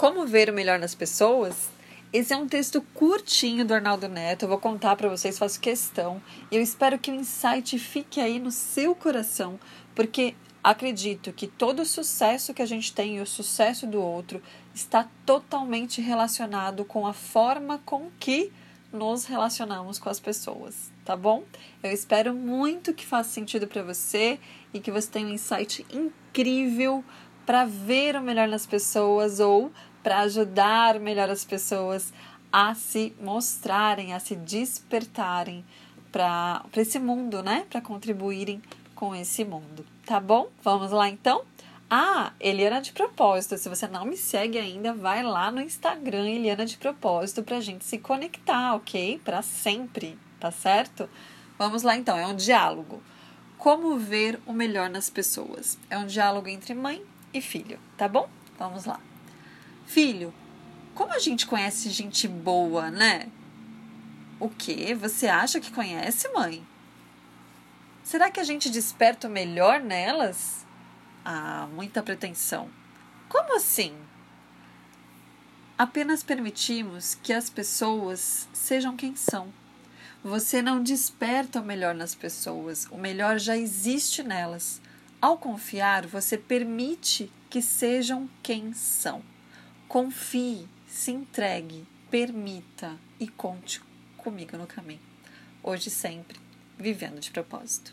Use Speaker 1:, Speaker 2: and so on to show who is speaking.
Speaker 1: Como ver o melhor nas pessoas? Esse é um texto curtinho do Arnaldo Neto. Eu vou contar para vocês, faço questão. E eu espero que o insight fique aí no seu coração, porque acredito que todo o sucesso que a gente tem e o sucesso do outro está totalmente relacionado com a forma com que nos relacionamos com as pessoas, tá bom? Eu espero muito que faça sentido para você e que você tenha um insight incrível para ver o melhor nas pessoas ou para ajudar melhor as pessoas a se mostrarem, a se despertarem para esse mundo, né? Para contribuírem com esse mundo, tá bom? Vamos lá então? Ah, Eliana de Propósito. Se você não me segue ainda, vai lá no Instagram Eliana de Propósito para a gente se conectar, ok? Para sempre, tá certo? Vamos lá então, é um diálogo. Como ver o melhor nas pessoas? É um diálogo entre mãe e filho, tá bom? Vamos lá. Filho, como a gente conhece gente boa, né? O que? Você acha que conhece, mãe? Será que a gente desperta o melhor nelas? Ah, muita pretensão. Como assim? Apenas permitimos que as pessoas sejam quem são. Você não desperta o melhor nas pessoas, o melhor já existe nelas. Ao confiar, você permite que sejam quem são. Confie, se entregue, permita e conte comigo no caminho. Hoje sempre, vivendo de propósito.